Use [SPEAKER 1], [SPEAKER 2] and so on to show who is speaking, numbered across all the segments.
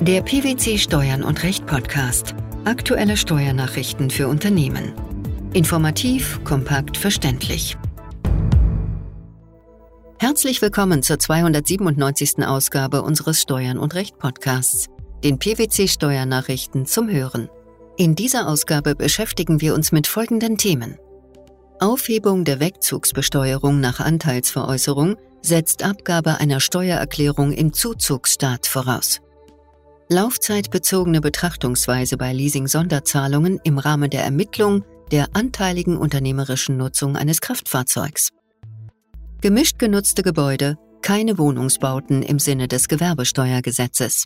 [SPEAKER 1] Der PwC Steuern und Recht Podcast. Aktuelle Steuernachrichten für Unternehmen. Informativ, kompakt, verständlich. Herzlich willkommen zur 297. Ausgabe unseres Steuern und Recht Podcasts, den PwC Steuernachrichten zum Hören. In dieser Ausgabe beschäftigen wir uns mit folgenden Themen. Aufhebung der Wegzugsbesteuerung nach Anteilsveräußerung setzt Abgabe einer Steuererklärung im Zuzugsstaat voraus. Laufzeitbezogene Betrachtungsweise bei Leasing-Sonderzahlungen im Rahmen der Ermittlung der anteiligen unternehmerischen Nutzung eines Kraftfahrzeugs. Gemischt genutzte Gebäude, keine Wohnungsbauten im Sinne des Gewerbesteuergesetzes.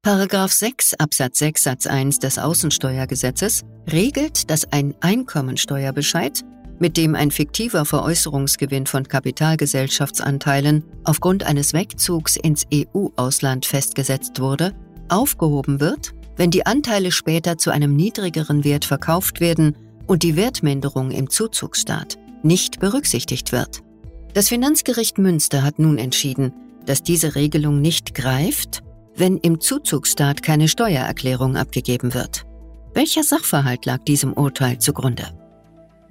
[SPEAKER 1] Paragraph 6 Absatz 6 Satz 1 des Außensteuergesetzes regelt, dass ein Einkommensteuerbescheid mit dem ein fiktiver Veräußerungsgewinn von Kapitalgesellschaftsanteilen aufgrund eines Wegzugs ins EU-Ausland festgesetzt wurde, aufgehoben wird, wenn die Anteile später zu einem niedrigeren Wert verkauft werden und die Wertminderung im Zuzugsstaat nicht berücksichtigt wird. Das Finanzgericht Münster hat nun entschieden, dass diese Regelung nicht greift, wenn im Zuzugsstaat keine Steuererklärung abgegeben wird. Welcher Sachverhalt lag diesem Urteil zugrunde?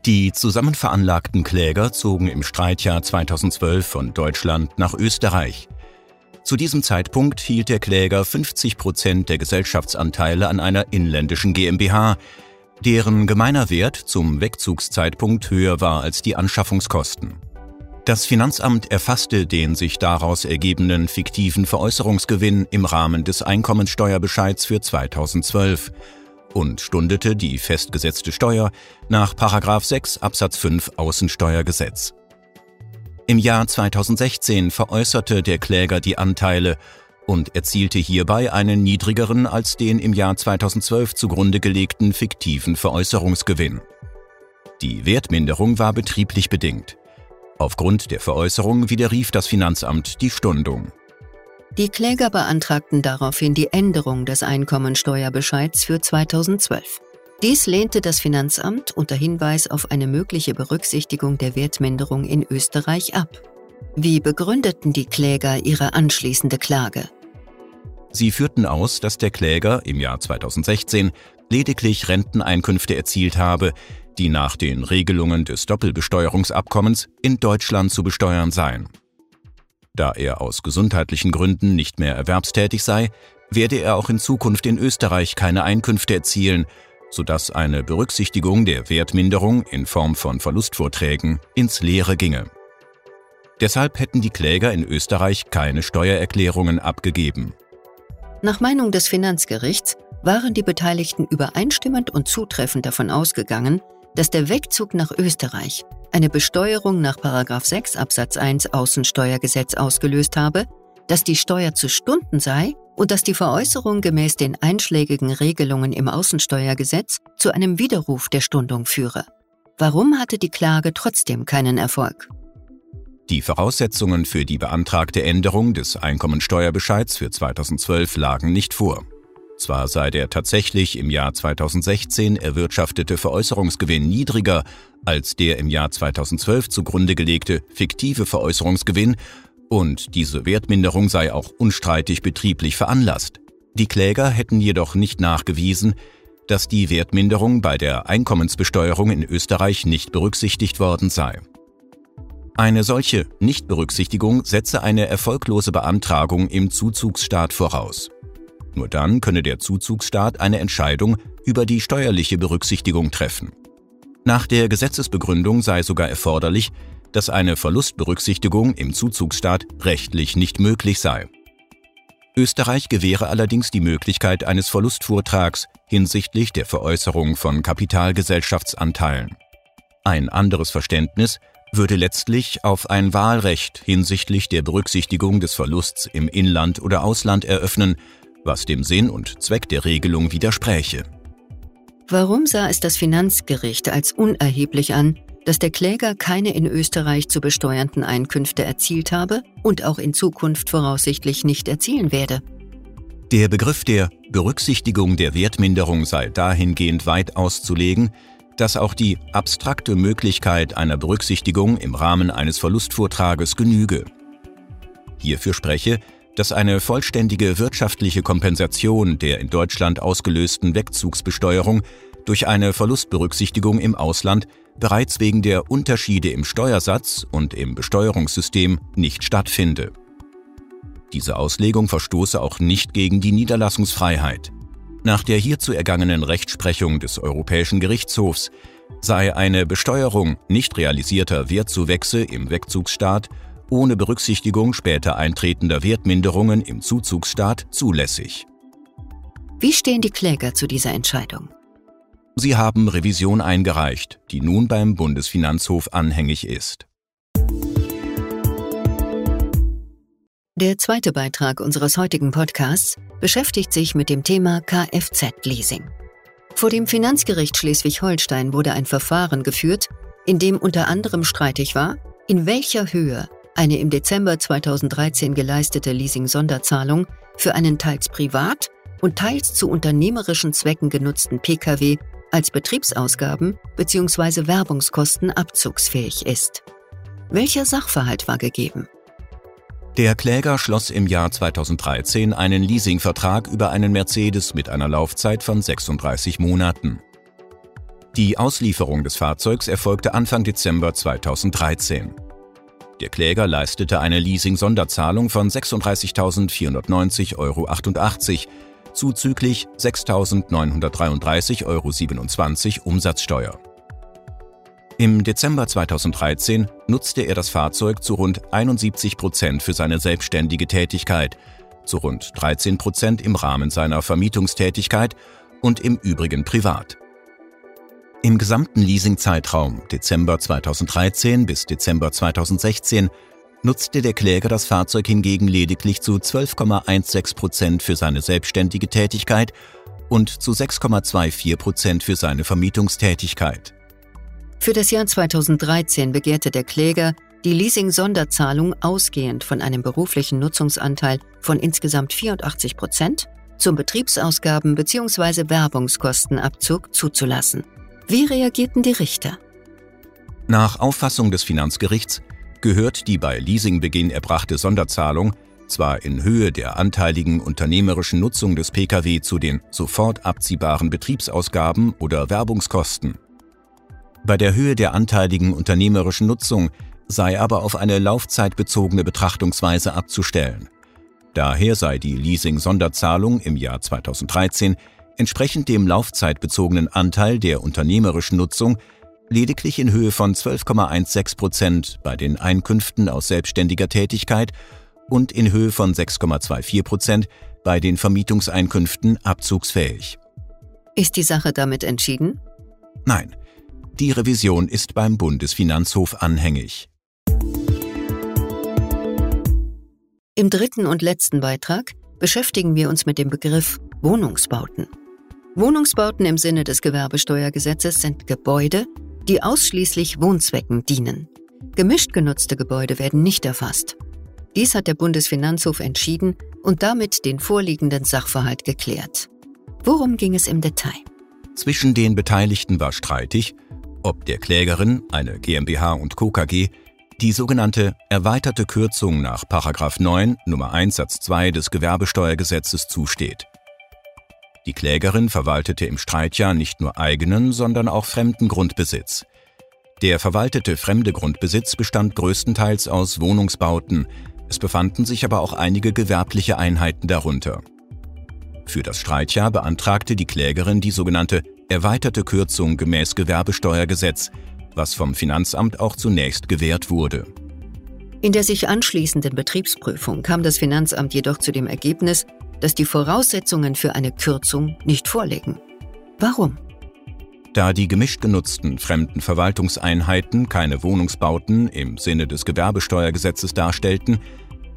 [SPEAKER 2] Die zusammenveranlagten Kläger zogen im Streitjahr 2012 von Deutschland nach Österreich. Zu diesem Zeitpunkt hielt der Kläger 50 Prozent der Gesellschaftsanteile an einer inländischen GmbH, deren gemeiner Wert zum Wegzugszeitpunkt höher war als die Anschaffungskosten. Das Finanzamt erfasste den sich daraus ergebenden fiktiven Veräußerungsgewinn im Rahmen des Einkommensteuerbescheids für 2012 und stundete die festgesetzte Steuer nach 6 Absatz 5 Außensteuergesetz. Im Jahr 2016 veräußerte der Kläger die Anteile und erzielte hierbei einen niedrigeren als den im Jahr 2012 zugrunde gelegten fiktiven Veräußerungsgewinn. Die Wertminderung war betrieblich bedingt. Aufgrund der Veräußerung widerrief das Finanzamt die Stundung.
[SPEAKER 1] Die Kläger beantragten daraufhin die Änderung des Einkommensteuerbescheids für 2012. Dies lehnte das Finanzamt unter Hinweis auf eine mögliche Berücksichtigung der Wertminderung in Österreich ab. Wie begründeten die Kläger ihre anschließende Klage?
[SPEAKER 2] Sie führten aus, dass der Kläger im Jahr 2016 lediglich Renteneinkünfte erzielt habe, die nach den Regelungen des Doppelbesteuerungsabkommens in Deutschland zu besteuern seien. Da er aus gesundheitlichen Gründen nicht mehr erwerbstätig sei, werde er auch in Zukunft in Österreich keine Einkünfte erzielen, sodass eine Berücksichtigung der Wertminderung in Form von Verlustvorträgen ins Leere ginge. Deshalb hätten die Kläger in Österreich keine Steuererklärungen abgegeben.
[SPEAKER 1] Nach Meinung des Finanzgerichts waren die Beteiligten übereinstimmend und zutreffend davon ausgegangen, dass der Wegzug nach Österreich eine Besteuerung nach 6 Absatz 1 Außensteuergesetz ausgelöst habe, dass die Steuer zu Stunden sei und dass die Veräußerung gemäß den einschlägigen Regelungen im Außensteuergesetz zu einem Widerruf der Stundung führe. Warum hatte die Klage trotzdem keinen Erfolg?
[SPEAKER 2] Die Voraussetzungen für die beantragte Änderung des Einkommensteuerbescheids für 2012 lagen nicht vor. Zwar sei der tatsächlich im Jahr 2016 erwirtschaftete Veräußerungsgewinn niedriger als der im Jahr 2012 zugrunde gelegte fiktive Veräußerungsgewinn und diese Wertminderung sei auch unstreitig betrieblich veranlasst. Die Kläger hätten jedoch nicht nachgewiesen, dass die Wertminderung bei der Einkommensbesteuerung in Österreich nicht berücksichtigt worden sei. Eine solche Nichtberücksichtigung setze eine erfolglose Beantragung im Zuzugsstaat voraus. Nur dann könne der Zuzugsstaat eine Entscheidung über die steuerliche Berücksichtigung treffen. Nach der Gesetzesbegründung sei sogar erforderlich, dass eine Verlustberücksichtigung im Zuzugsstaat rechtlich nicht möglich sei. Österreich gewähre allerdings die Möglichkeit eines Verlustvortrags hinsichtlich der Veräußerung von Kapitalgesellschaftsanteilen. Ein anderes Verständnis würde letztlich auf ein Wahlrecht hinsichtlich der Berücksichtigung des Verlusts im Inland oder Ausland eröffnen, was dem Sinn und Zweck der Regelung widerspräche.
[SPEAKER 1] Warum sah es das Finanzgericht als unerheblich an, dass der Kläger keine in Österreich zu besteuernden Einkünfte erzielt habe und auch in Zukunft voraussichtlich nicht erzielen werde?
[SPEAKER 2] Der Begriff der Berücksichtigung der Wertminderung sei dahingehend weit auszulegen, dass auch die abstrakte Möglichkeit einer Berücksichtigung im Rahmen eines Verlustvortrages genüge. hierfür spreche, dass eine vollständige wirtschaftliche Kompensation der in Deutschland ausgelösten Wegzugsbesteuerung durch eine Verlustberücksichtigung im Ausland bereits wegen der Unterschiede im Steuersatz und im Besteuerungssystem nicht stattfinde. Diese Auslegung verstoße auch nicht gegen die Niederlassungsfreiheit. Nach der hierzu ergangenen Rechtsprechung des Europäischen Gerichtshofs sei eine Besteuerung nicht realisierter Wertzuwächse im Wegzugsstaat ohne Berücksichtigung später eintretender Wertminderungen im Zuzugsstaat zulässig.
[SPEAKER 1] Wie stehen die Kläger zu dieser Entscheidung?
[SPEAKER 2] Sie haben Revision eingereicht, die nun beim Bundesfinanzhof anhängig ist.
[SPEAKER 1] Der zweite Beitrag unseres heutigen Podcasts beschäftigt sich mit dem Thema Kfz-Leasing. Vor dem Finanzgericht Schleswig-Holstein wurde ein Verfahren geführt, in dem unter anderem streitig war, in welcher Höhe eine im Dezember 2013 geleistete Leasing-Sonderzahlung für einen teils privat und teils zu unternehmerischen Zwecken genutzten Pkw als Betriebsausgaben bzw. Werbungskosten abzugsfähig ist. Welcher Sachverhalt war gegeben?
[SPEAKER 2] Der Kläger schloss im Jahr 2013 einen Leasingvertrag über einen Mercedes mit einer Laufzeit von 36 Monaten. Die Auslieferung des Fahrzeugs erfolgte Anfang Dezember 2013. Der Kläger leistete eine Leasing-Sonderzahlung von 36.490,88 Euro, zuzüglich 6.933,27 Euro Umsatzsteuer. Im Dezember 2013 nutzte er das Fahrzeug zu rund 71 Prozent für seine selbstständige Tätigkeit, zu rund 13 Prozent im Rahmen seiner Vermietungstätigkeit und im Übrigen privat. Im gesamten Leasingzeitraum Dezember 2013 bis Dezember 2016 nutzte der Kläger das Fahrzeug hingegen lediglich zu 12,16 Prozent für seine selbstständige Tätigkeit und zu 6,24 Prozent für seine Vermietungstätigkeit.
[SPEAKER 1] Für das Jahr 2013 begehrte der Kläger die Leasing-Sonderzahlung ausgehend von einem beruflichen Nutzungsanteil von insgesamt 84 Prozent zum Betriebsausgaben bzw. Werbungskostenabzug zuzulassen. Wie reagierten die Richter?
[SPEAKER 2] Nach Auffassung des Finanzgerichts gehört die bei Leasingbeginn erbrachte Sonderzahlung zwar in Höhe der anteiligen unternehmerischen Nutzung des Pkw zu den sofort abziehbaren Betriebsausgaben oder Werbungskosten bei der Höhe der anteiligen unternehmerischen Nutzung sei aber auf eine laufzeitbezogene Betrachtungsweise abzustellen. Daher sei die Leasing-Sonderzahlung im Jahr 2013 entsprechend dem laufzeitbezogenen Anteil der unternehmerischen Nutzung lediglich in Höhe von 12,16 Prozent bei den Einkünften aus selbstständiger Tätigkeit und in Höhe von 6,24 Prozent bei den Vermietungseinkünften abzugsfähig.
[SPEAKER 1] Ist die Sache damit entschieden?
[SPEAKER 2] Nein, die Revision ist beim Bundesfinanzhof anhängig.
[SPEAKER 1] Im dritten und letzten Beitrag beschäftigen wir uns mit dem Begriff Wohnungsbauten. Wohnungsbauten im Sinne des Gewerbesteuergesetzes sind Gebäude, die ausschließlich Wohnzwecken dienen. Gemischt genutzte Gebäude werden nicht erfasst. Dies hat der Bundesfinanzhof entschieden und damit den vorliegenden Sachverhalt geklärt. Worum ging es im Detail?
[SPEAKER 2] Zwischen den Beteiligten war streitig, ob der Klägerin, eine GmbH und Co. KG, die sogenannte erweiterte Kürzung nach 9 Nummer 1 Satz 2 des Gewerbesteuergesetzes zusteht. Die Klägerin verwaltete im Streitjahr nicht nur eigenen, sondern auch fremden Grundbesitz. Der verwaltete fremde Grundbesitz bestand größtenteils aus Wohnungsbauten, es befanden sich aber auch einige gewerbliche Einheiten darunter. Für das Streitjahr beantragte die Klägerin die sogenannte erweiterte Kürzung gemäß Gewerbesteuergesetz, was vom Finanzamt auch zunächst gewährt wurde.
[SPEAKER 1] In der sich anschließenden Betriebsprüfung kam das Finanzamt jedoch zu dem Ergebnis, dass die Voraussetzungen für eine Kürzung nicht vorliegen. Warum?
[SPEAKER 2] Da die gemischt genutzten fremden Verwaltungseinheiten keine Wohnungsbauten im Sinne des Gewerbesteuergesetzes darstellten,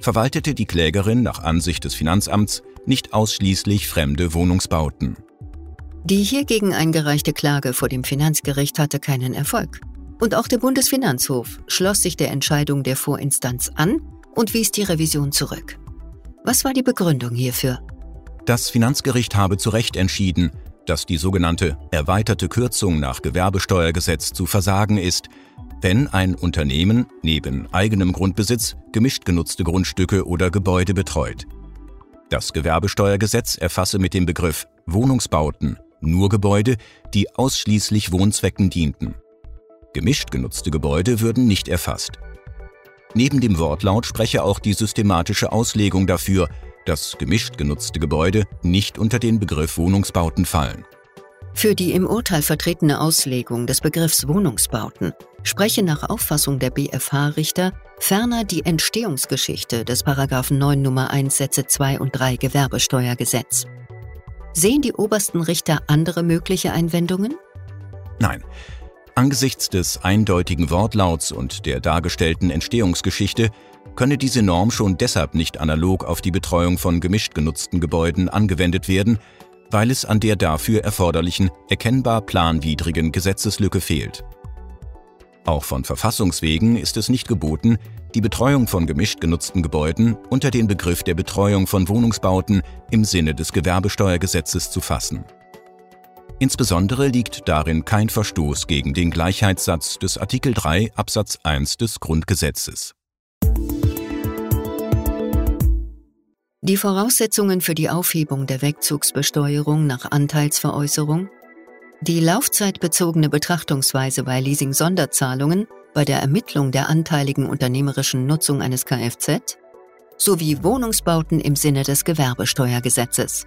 [SPEAKER 2] verwaltete die Klägerin nach Ansicht des Finanzamts nicht ausschließlich fremde Wohnungsbauten.
[SPEAKER 1] Die hiergegen eingereichte Klage vor dem Finanzgericht hatte keinen Erfolg. Und auch der Bundesfinanzhof schloss sich der Entscheidung der Vorinstanz an und wies die Revision zurück. Was war die Begründung hierfür?
[SPEAKER 2] Das Finanzgericht habe zu Recht entschieden, dass die sogenannte erweiterte Kürzung nach Gewerbesteuergesetz zu versagen ist, wenn ein Unternehmen neben eigenem Grundbesitz gemischt genutzte Grundstücke oder Gebäude betreut. Das Gewerbesteuergesetz erfasse mit dem Begriff Wohnungsbauten nur Gebäude, die ausschließlich Wohnzwecken dienten. Gemischt genutzte Gebäude würden nicht erfasst. Neben dem Wortlaut spreche auch die systematische Auslegung dafür, dass gemischt genutzte Gebäude nicht unter den Begriff Wohnungsbauten fallen.
[SPEAKER 1] Für die im Urteil vertretene Auslegung des Begriffs Wohnungsbauten spreche nach Auffassung der BFH-Richter ferner die Entstehungsgeschichte des 9 Nummer 1 Sätze 2 und 3 Gewerbesteuergesetz. Sehen die obersten Richter andere mögliche Einwendungen?
[SPEAKER 2] Nein. Angesichts des eindeutigen Wortlauts und der dargestellten Entstehungsgeschichte könne diese Norm schon deshalb nicht analog auf die Betreuung von gemischt genutzten Gebäuden angewendet werden, weil es an der dafür erforderlichen, erkennbar planwidrigen Gesetzeslücke fehlt. Auch von Verfassungswegen ist es nicht geboten, die Betreuung von gemischt genutzten Gebäuden unter den Begriff der Betreuung von Wohnungsbauten im Sinne des Gewerbesteuergesetzes zu fassen. Insbesondere liegt darin kein Verstoß gegen den Gleichheitssatz des Artikel 3 Absatz 1 des Grundgesetzes.
[SPEAKER 1] Die Voraussetzungen für die Aufhebung der Wegzugsbesteuerung nach Anteilsveräußerung, die laufzeitbezogene Betrachtungsweise bei Leasing-Sonderzahlungen bei der Ermittlung der anteiligen unternehmerischen Nutzung eines Kfz sowie Wohnungsbauten im Sinne des Gewerbesteuergesetzes.